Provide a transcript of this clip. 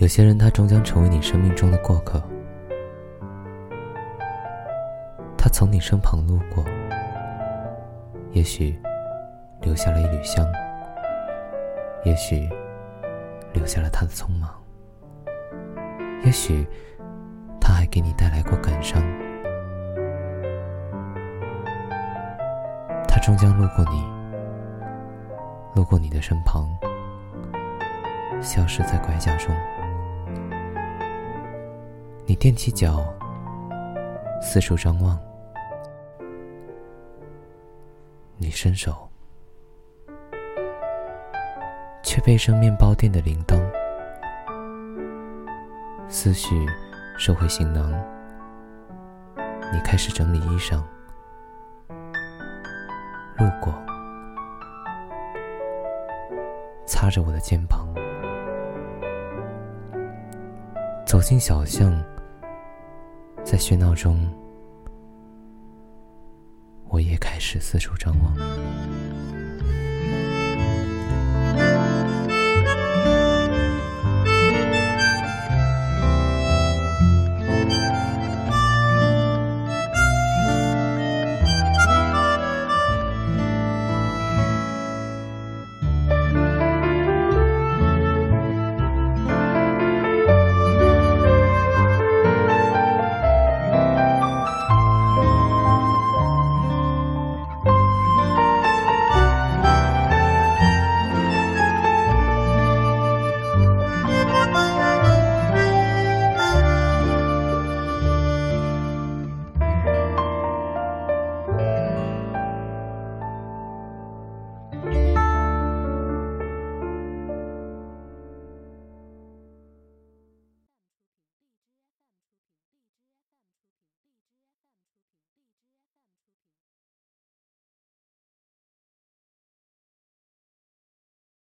有些人，他终将成为你生命中的过客。他从你身旁路过，也许留下了一缕香，也许留下了他的匆忙，也许他还给你带来过感伤。他终将路过你，路过你的身旁，消失在拐角中。你踮起脚，四处张望；你伸手，却背上面包店的铃铛。思绪收回行囊，你开始整理衣裳。路过，擦着我的肩膀，走进小巷。在喧闹中，我也开始四处张望。